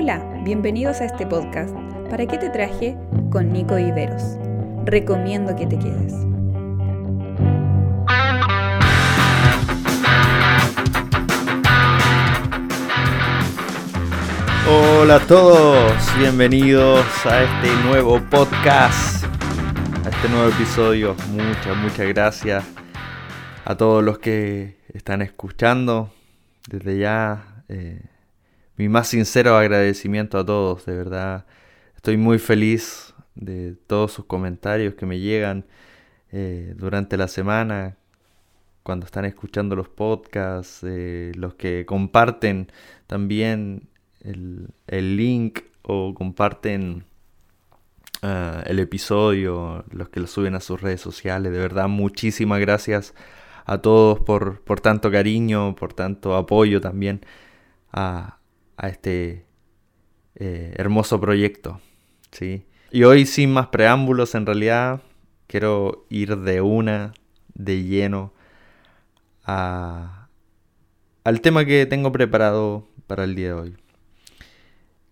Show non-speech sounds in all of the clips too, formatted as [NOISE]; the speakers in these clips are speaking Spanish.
Hola, bienvenidos a este podcast. ¿Para qué te traje? Con Nico Viveros. Recomiendo que te quedes. Hola a todos, bienvenidos a este nuevo podcast, a este nuevo episodio. Muchas, muchas gracias a todos los que están escuchando. Desde ya, eh, mi más sincero agradecimiento a todos, de verdad. Estoy muy feliz de todos sus comentarios que me llegan eh, durante la semana, cuando están escuchando los podcasts, eh, los que comparten también el, link o comparten ah, el episodio, los que lo suben a sus redes sociales. De verdad, muchísimas gracias a todos por, por tanto cariño, por tanto apoyo también a, a este eh, hermoso proyecto. ¿sí? Y hoy sin más preámbulos, en realidad quiero ir de una, de lleno, a, al tema que tengo preparado para el día de hoy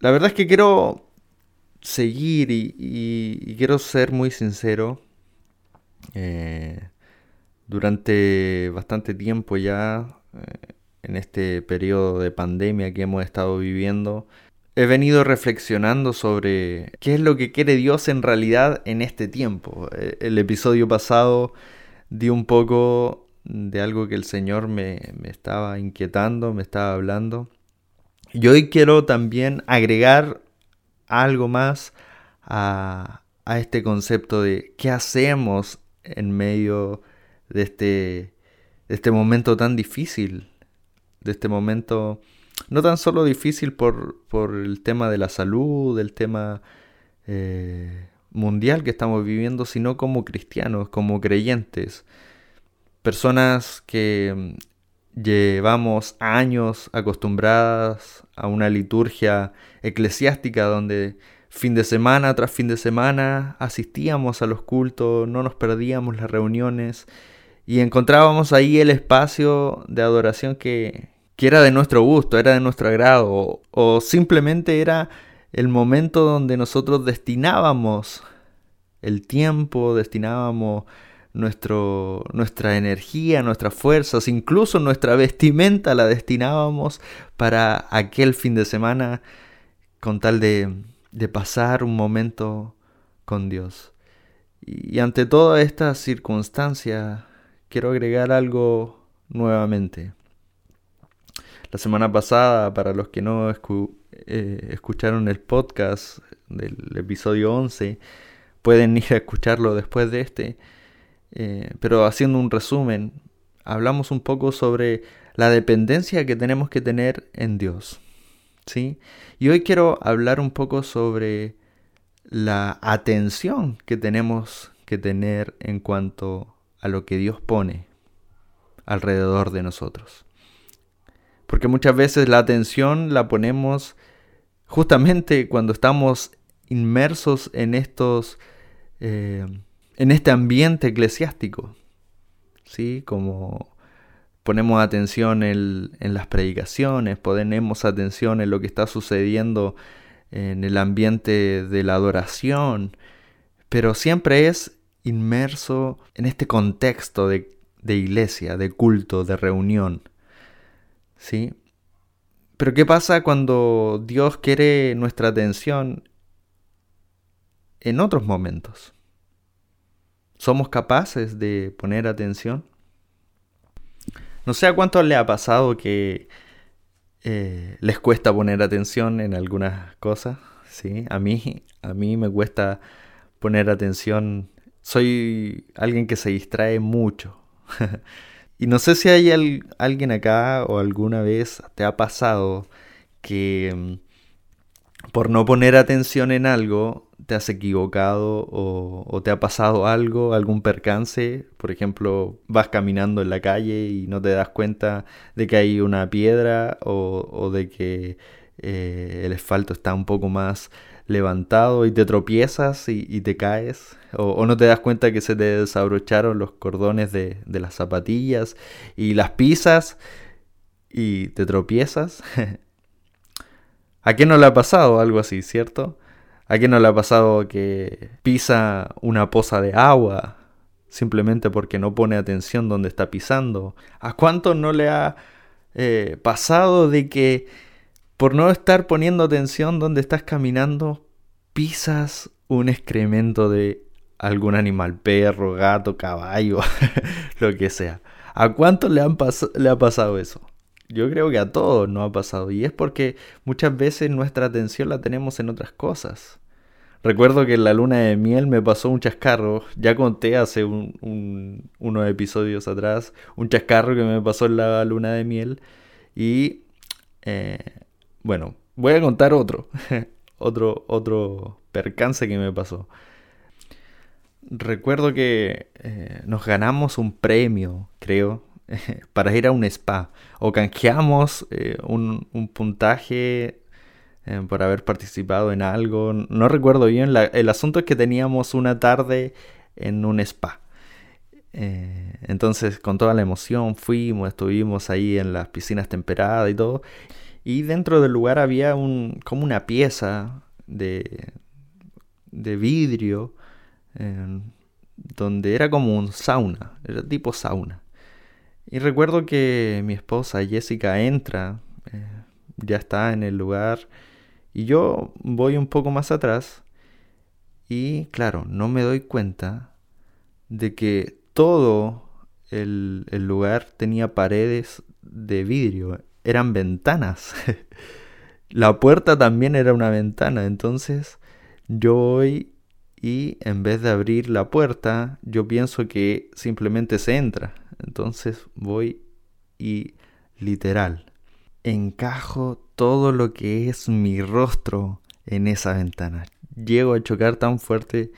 la verdad es que quiero seguir y, quiero ser muy sincero. Eh, durante bastante tiempo ya, eh, en este periodo de pandemia que hemos estado viviendo, he venido reflexionando sobre qué es lo que quiere Dios en realidad en este tiempo. Eh, el episodio pasado di un poco de algo que el Señor me, me estaba inquietando, me estaba hablando. Y hoy quiero también agregar algo más a, este concepto de qué hacemos en medio de este, de este momento tan difícil, de este momento no tan solo difícil por, el tema de la salud, del tema eh, mundial que estamos viviendo, sino como cristianos, como creyentes, personas que Llevamos años acostumbradas a una liturgia eclesiástica donde fin de semana tras fin de semana asistíamos a los cultos, no nos perdíamos las reuniones y encontrábamos ahí el espacio de adoración que, era de nuestro gusto, era de nuestro agrado o, simplemente era el momento donde nosotros destinábamos el tiempo, destinábamos nuestro, nuestra energía, nuestras fuerzas, incluso nuestra vestimenta la destinábamos para aquel fin de semana con tal de, de pasar un momento con Dios. Y ante toda esta circunstancia, quiero agregar algo nuevamente. La semana pasada, para los que no eh, escucharon el podcast del episodio 11, pueden ir a escucharlo después de este. Eh, pero haciendo un resumen, hablamos un poco sobre la dependencia que tenemos que tener en Dios. ¿sí? Y hoy quiero hablar un poco sobre la atención que tenemos que tener en cuanto a lo que Dios pone alrededor de nosotros. Porque muchas veces la atención la ponemos justamente cuando estamos inmersos en estos eh, en este ambiente eclesiástico. ¿sí? Como ponemos atención en, las predicaciones, ponemos atención en lo que está sucediendo en el ambiente de la adoración, pero siempre es inmerso en este contexto de, de iglesia, de culto, de reunión. ¿Sí? Pero ¿qué pasa cuando Dios quiere nuestra atención en otros momentos? ¿Somos capaces de poner atención? No sé a cuántos le ha pasado que eh, les cuesta poner atención en algunas cosas. ¿sí? A, mí, a mí me cuesta poner atención. Soy alguien que se distrae mucho. [LAUGHS] y no sé si hay alguien acá o alguna vez te ha pasado que mm, por no poner atención en algo te has equivocado o, te ha pasado algo, algún percance. Por ejemplo, vas caminando en la calle y no te das cuenta de que hay una piedra o, de que eh, el asfalto está un poco más levantado y te tropiezas y, te caes. O, no te das cuenta que se te desabrocharon los cordones de, de las zapatillas y las pisas y te tropiezas. [LAUGHS] ¿A qué no le ha pasado algo así, cierto? ¿A quién no le ha pasado que pisa una poza de agua simplemente porque no pone atención donde está pisando? ¿A cuánto no le ha eh, pasado de que por no estar poniendo atención donde estás caminando, pisas un excremento de algún animal, perro, gato, caballo, [LAUGHS] lo que sea? ¿A cuánto le, han ha pasado eso? Yo creo que a todos nos ha pasado y es porque muchas veces nuestra atención la tenemos en otras cosas. Recuerdo que en la luna de miel me pasó un chascarro, ya conté hace un, unos episodios atrás, un chascarro que me pasó en la luna de miel y eh, bueno, voy a contar otro, [LAUGHS] otro, otro percance que me pasó. Recuerdo que eh, nos ganamos un premio, creo, [LAUGHS] para ir a un spa. O canjeamos eh, un, puntaje eh, por haber participado en algo. No recuerdo bien. el asunto es que teníamos una tarde en un spa. Entonces, con toda la emoción, fuimos, estuvimos ahí en las piscinas temperadas y todo. Y dentro del lugar había un, como una pieza de, de vidrio donde era como un sauna, era tipo sauna. Y recuerdo que mi esposa Jessica entra, eh, ya está en el lugar, y yo voy un poco más atrás, y claro, no me doy cuenta de que todo el, el lugar tenía paredes de vidrio, eran ventanas. [LAUGHS] La puerta también era una ventana, entonces yo voy y en vez de abrir la puerta, yo pienso que simplemente se entra. Entonces voy y literal, encajo todo lo que es mi rostro en esa ventana. Llego a chocar tan fuerte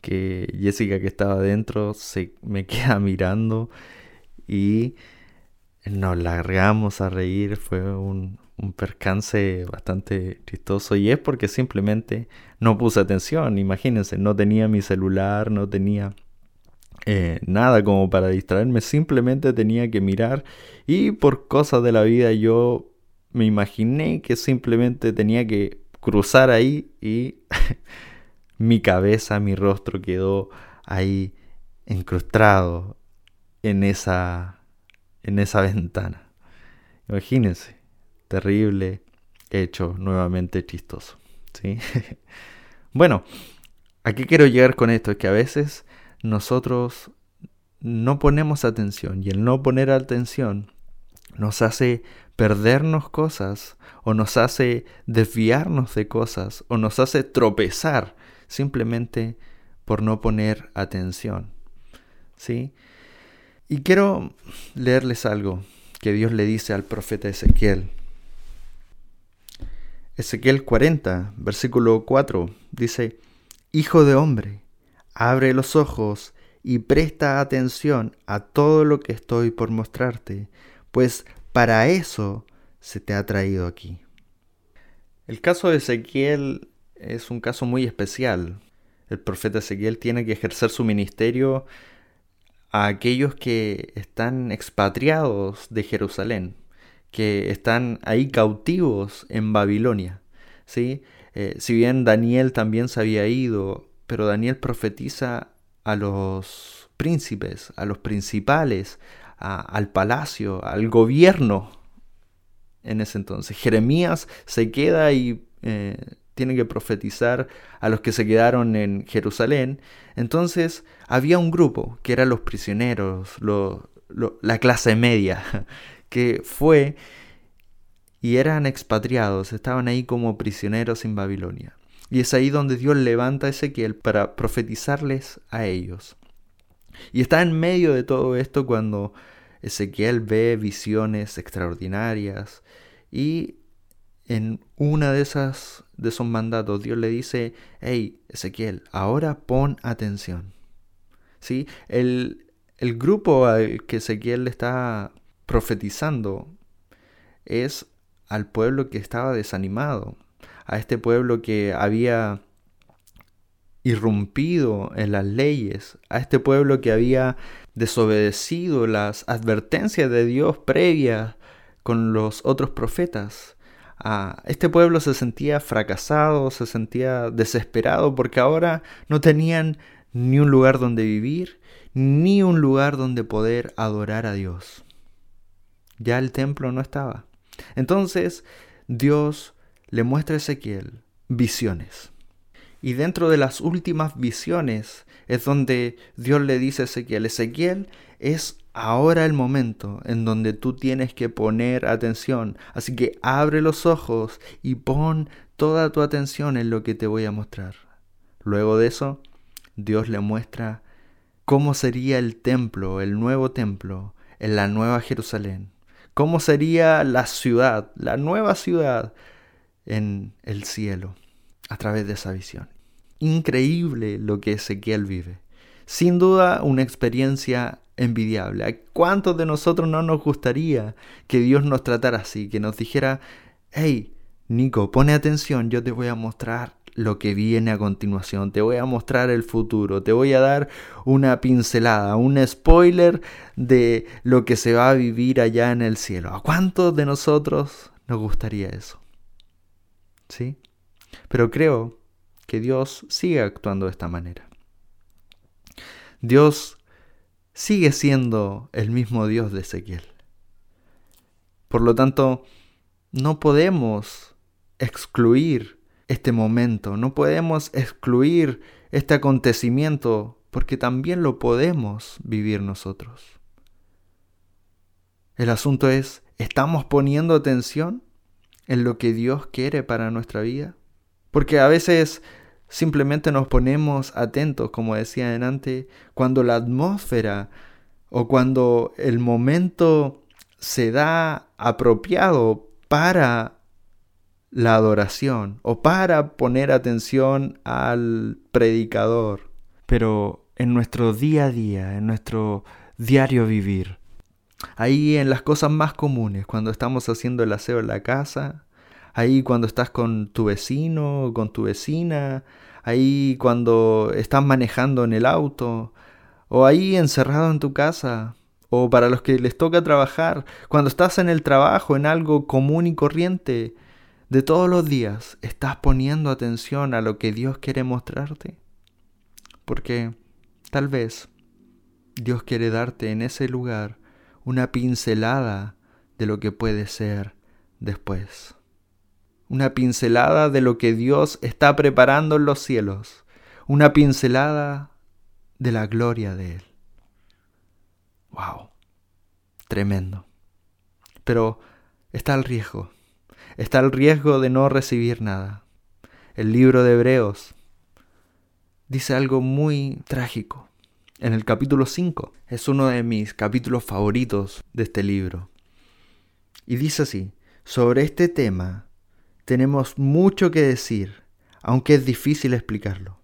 que Jessica que estaba adentro se me [LAUGHS] queda mirando y nos largamos a reír. Fue un, un percance bastante chistoso y es porque simplemente no puse atención. Imagínense, no tenía mi celular, no tenía eh, nada como para distraerme, simplemente tenía que mirar y por cosas de la vida yo me imaginé que simplemente tenía que cruzar ahí y [LAUGHS] mi cabeza, mi rostro quedó ahí encrustado en esa en esa ventana. Imagínense, terrible hecho nuevamente chistoso, ¿sí? [LAUGHS] bueno, ¿a qué quiero llegar con esto? Es que a veces nosotros no ponemos atención y el no poner atención nos hace perdernos cosas o nos hace desviarnos de cosas o nos hace tropezar simplemente por no poner atención. ¿Sí? Y quiero leerles algo que Dios le dice al profeta Ezequiel. Ezequiel 40, versículo 4, dice, Hijo de hombre, Abre los ojos y presta atención a todo lo que estoy por mostrarte, pues para eso se te ha traído aquí. El caso de Ezequiel es un caso muy especial. El profeta Ezequiel tiene que ejercer su ministerio a aquellos que están expatriados de Jerusalén, que están ahí cautivos en Babilonia. ¿sí? Eh, si bien Daniel también se había ido pero Daniel profetiza a los príncipes, a los principales, al palacio, al gobierno en ese entonces. Jeremías se queda y tiene que profetizar a los que se quedaron en Jerusalén. Entonces había un grupo que eran los prisioneros, la clase media, [LAUGHS] que fue y eran expatriados, estaban ahí como prisioneros en Babilonia. Y es ahí donde Dios levanta a Ezequiel para profetizarles a ellos. Y está en medio de todo esto cuando Ezequiel ve visiones extraordinarias y en una de esas de esos mandatos Dios le dice, hey Ezequiel, ahora pon atención. ¿Sí? El, el grupo al que Ezequiel le está profetizando es al pueblo que estaba desanimado, a este pueblo que había irrumpido en las leyes, a este pueblo que había desobedecido las advertencias de Dios previas con los otros profetas, Este pueblo se sentía fracasado, se sentía desesperado porque ahora no tenían ni un lugar donde vivir, ni un lugar donde poder adorar a Dios. Ya el templo no estaba. Entonces Dios le muestra a Ezequiel visiones. Y dentro de las últimas visiones es donde Dios le dice a Ezequiel, Ezequiel es ahora el momento en donde tú tienes que poner atención. Así que abre los ojos y pon toda tu atención en lo que te voy a mostrar. Luego de eso, Dios le muestra cómo sería el templo, el nuevo templo, en la nueva Jerusalén. Cómo sería la ciudad, la nueva ciudad en el cielo a través de esa visión. Increíble lo que Ezequiel vive. Sin duda una experiencia envidiable. ¿A cuántos de nosotros no nos gustaría que Dios nos tratara así? Que nos dijera, hey, Nico, pone atención, yo te voy a mostrar lo que viene a continuación, te voy a mostrar el futuro, te voy a dar una pincelada, un spoiler de lo que se va a vivir allá en el cielo. ¿A cuántos de nosotros nos gustaría eso? ¿Sí? Pero creo que Dios sigue actuando de esta manera. Dios sigue siendo el mismo Dios de Ezequiel. Por lo tanto, no podemos excluir este momento, no podemos excluir este acontecimiento porque también lo podemos vivir nosotros. El asunto es, ¿estamos poniendo atención en lo que Dios quiere para nuestra vida? Porque a veces simplemente nos ponemos atentos, como decía antes, cuando la atmósfera o cuando el momento se da apropiado para la adoración o para poner atención al predicador. Pero en nuestro día a día, en nuestro diario vivir, ahí en las cosas más comunes, cuando estamos haciendo el aseo en la casa, ahí cuando estás con tu vecino, con tu vecina, ahí cuando estás manejando en el auto, o ahí encerrado en tu casa, o para los que les toca trabajar, cuando estás en el trabajo, en algo común y corriente, de todos los días, ¿estás poniendo atención a lo que Dios quiere mostrarte? Porque tal vez Dios quiere darte en ese lugar una pincelada de lo que puede ser después una pincelada de lo que Dios está preparando en los cielos, una pincelada de la gloria de Él. ¡Wow! Tremendo. Pero está el riesgo, está el riesgo de no recibir nada. El libro de Hebreos dice algo muy trágico. En el capítulo 5 es uno de mis capítulos favoritos de este libro. Y dice así, sobre este tema tenemos mucho que decir, aunque es difícil explicarlo,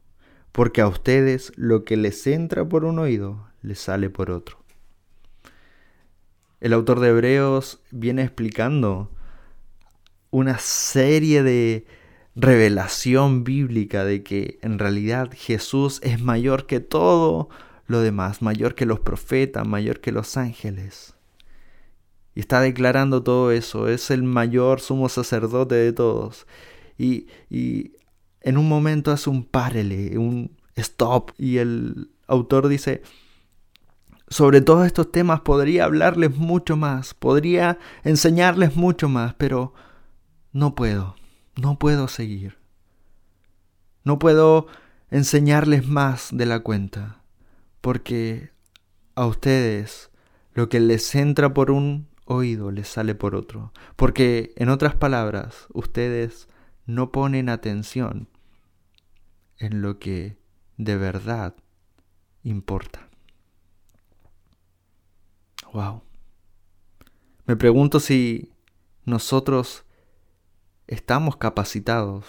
porque a ustedes lo que les entra por un oído les sale por otro. El autor de Hebreos viene explicando una serie de revelación bíblica de que en realidad Jesús es mayor que todo lo demás, mayor que los profetas, mayor que los ángeles. Y está declarando todo eso. Es el mayor sumo sacerdote de todos. Y, y en un momento hace un párele, un stop. Y el autor dice, sobre todos estos temas podría hablarles mucho más, podría enseñarles mucho más, pero no puedo, no puedo seguir. No puedo enseñarles más de la cuenta, porque a ustedes lo que les entra por un oído les sale por otro. Porque, en otras palabras, ustedes no ponen atención en lo que de verdad importa. Wow. Me pregunto si nosotros estamos capacitados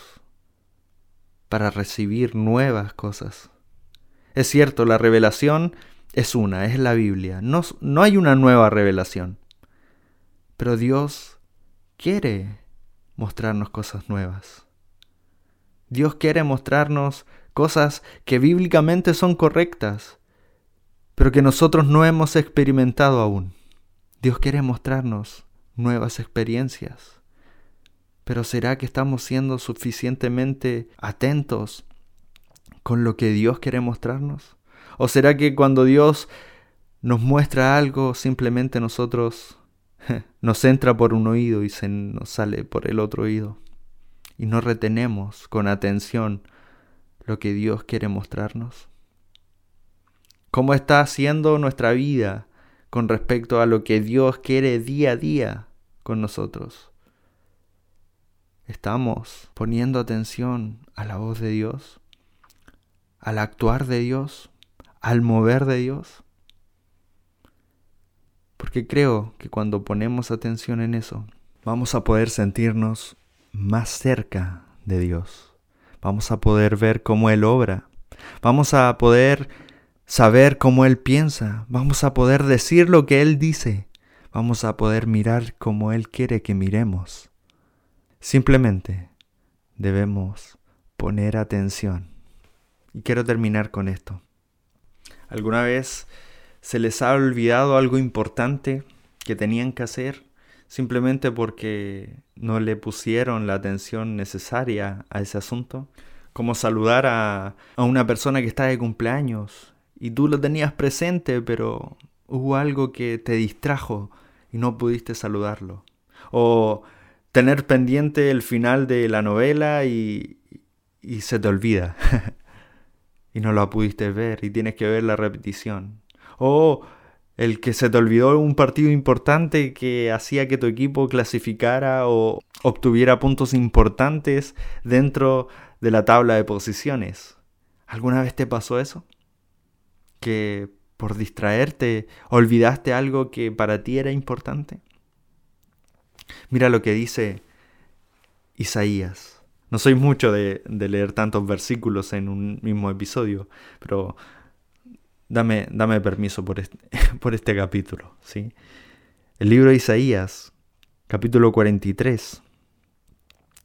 para recibir nuevas cosas. Es cierto, la revelación es una, es la Biblia. No, no hay una nueva revelación. Pero Dios quiere mostrarnos cosas nuevas. Dios quiere mostrarnos cosas que bíblicamente son correctas, pero que nosotros no hemos experimentado aún. Dios quiere mostrarnos nuevas experiencias, Pero ¿será que estamos siendo suficientemente atentos con lo que Dios quiere mostrarnos? ¿O será que cuando Dios nos muestra algo, simplemente nosotros [LAUGHS] nos entra por un oído y se nos sale por el otro oído? Y no retenemos con atención lo que Dios quiere mostrarnos. ¿Cómo está haciendo nuestra vida con respecto a lo que Dios quiere día a día con nosotros? ¿Estamos poniendo atención a la voz de Dios? ¿Al actuar de Dios? ¿Al mover de Dios? Porque creo que cuando ponemos atención en eso, vamos a poder sentirnos más cerca de Dios. Vamos a poder ver cómo Él obra. Vamos a poder saber cómo Él piensa. Vamos a poder decir lo que Él dice. Vamos a poder mirar como Él quiere que miremos. Simplemente debemos poner atención. Y quiero terminar con esto. ¿Alguna vez se les ha olvidado algo importante que tenían que hacer simplemente porque no le pusieron la atención necesaria a ese asunto? Como saludar a, a una persona que está de cumpleaños y tú lo tenías presente, pero hubo algo que te distrajo y no pudiste saludarlo. O tener pendiente el final de la novela y, y se te olvida. [LAUGHS] y no lo pudiste ver y tienes que ver la repetición. O el que se te olvidó un partido importante que hacía que tu equipo clasificara o obtuviera puntos importantes dentro de la tabla de posiciones. ¿Alguna vez te pasó eso? Que por distraerte olvidaste algo que para ti era importante. Mira lo que dice Isaías. No soy mucho de, leer tantos versículos en un mismo episodio, pero dame, dame permiso por este, [LAUGHS] por este capítulo. ¿sí? El libro de Isaías, capítulo 43,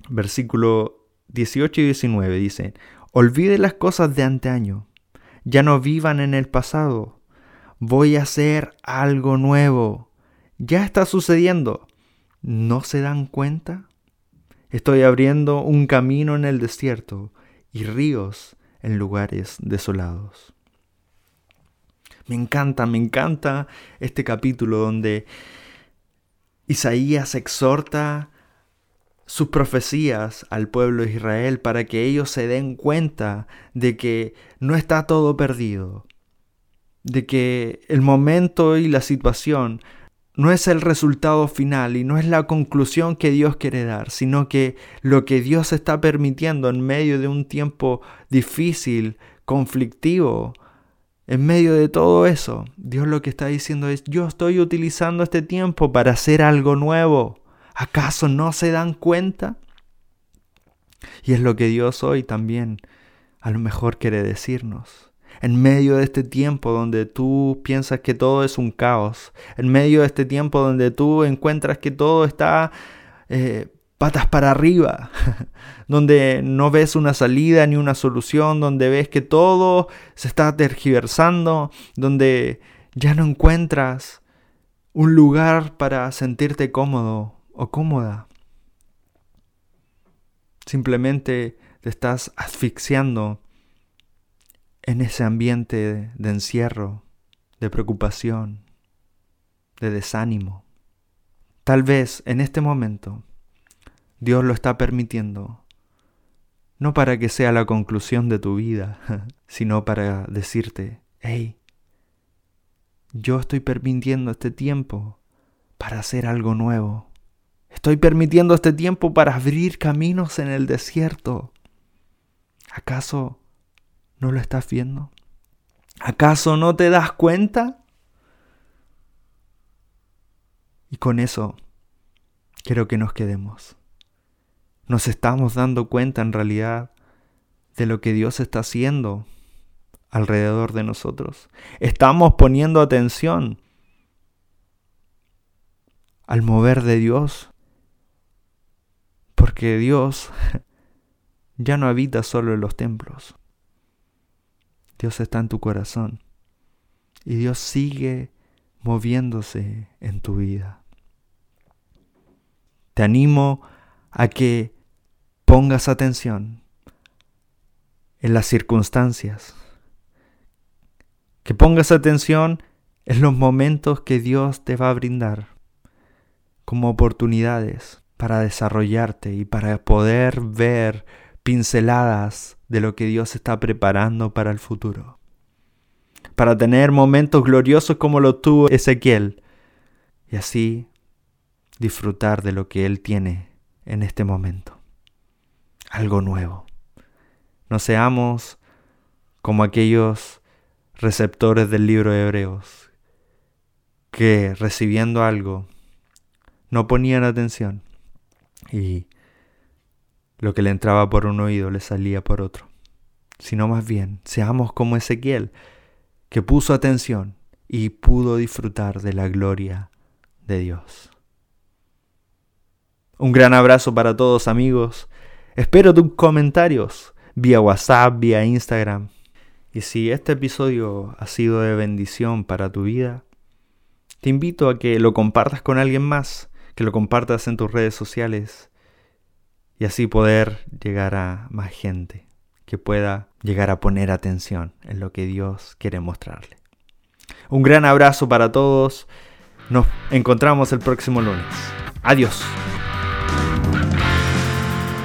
versículo 18 y 19 dice, Olvide las cosas de anteaño, ya no vivan en el pasado, voy a hacer algo nuevo, ya está sucediendo, ¿No se dan cuenta? Estoy abriendo un camino en el desierto y ríos en lugares desolados. Me encanta, me encanta este capítulo donde Isaías exhorta sus profecías al pueblo de Israel para que ellos se den cuenta de que no está todo perdido, de que el momento y la situación no es el resultado final y no es la conclusión que Dios quiere dar, sino que lo que Dios está permitiendo en medio de un tiempo difícil, conflictivo, en medio de todo eso, Dios lo que está diciendo es, yo estoy utilizando este tiempo para hacer algo nuevo. ¿Acaso no se dan cuenta? Y es lo que Dios hoy también a lo mejor quiere decirnos en medio de este tiempo donde tú piensas que todo es un caos, en medio de este tiempo donde tú encuentras que todo está eh, patas para arriba, [LAUGHS] donde no ves una salida ni una solución, donde ves que todo se está tergiversando, donde ya no encuentras un lugar para sentirte cómodo o cómoda. Simplemente te estás asfixiando en ese ambiente de encierro, de preocupación, de desánimo. Tal vez en este momento Dios lo está permitiendo, no para que sea la conclusión de tu vida, [LAUGHS] sino para decirte, hey, yo estoy permitiendo este tiempo para hacer algo nuevo. Estoy permitiendo este tiempo para abrir caminos en el desierto. ¿Acaso ¿No lo estás viendo? ¿Acaso no te das cuenta? Y con eso quiero que nos quedemos. Nos estamos dando cuenta en realidad de lo que Dios está haciendo alrededor de nosotros. Estamos poniendo atención al mover de Dios. Porque Dios [LAUGHS] ya no habita solo en los templos. Dios está en tu corazón. Y Dios sigue moviéndose en tu vida. Te animo a que pongas atención en las circunstancias, que pongas atención en los momentos que Dios te va a brindar como oportunidades para desarrollarte y para poder ver pinceladas de lo que Dios está preparando para el futuro. Para tener momentos gloriosos como lo tuvo Ezequiel y así disfrutar de lo que Él tiene en este momento. Algo nuevo. No seamos como aquellos receptores del libro de Hebreos que recibiendo algo no ponían atención y lo que le entraba por un oído le salía por otro, sino más bien seamos como Ezequiel, que puso atención y pudo disfrutar de la gloria de Dios. Un gran abrazo para todos amigos. Espero tus comentarios vía WhatsApp, vía Instagram. Y si este episodio ha sido de bendición para tu vida, te invito a que lo compartas con alguien más, que lo compartas en tus redes sociales y así poder llegar a más gente que pueda llegar a poner atención en lo que Dios quiere mostrarle. Un gran abrazo para todos. Nos encontramos el próximo lunes. Adiós.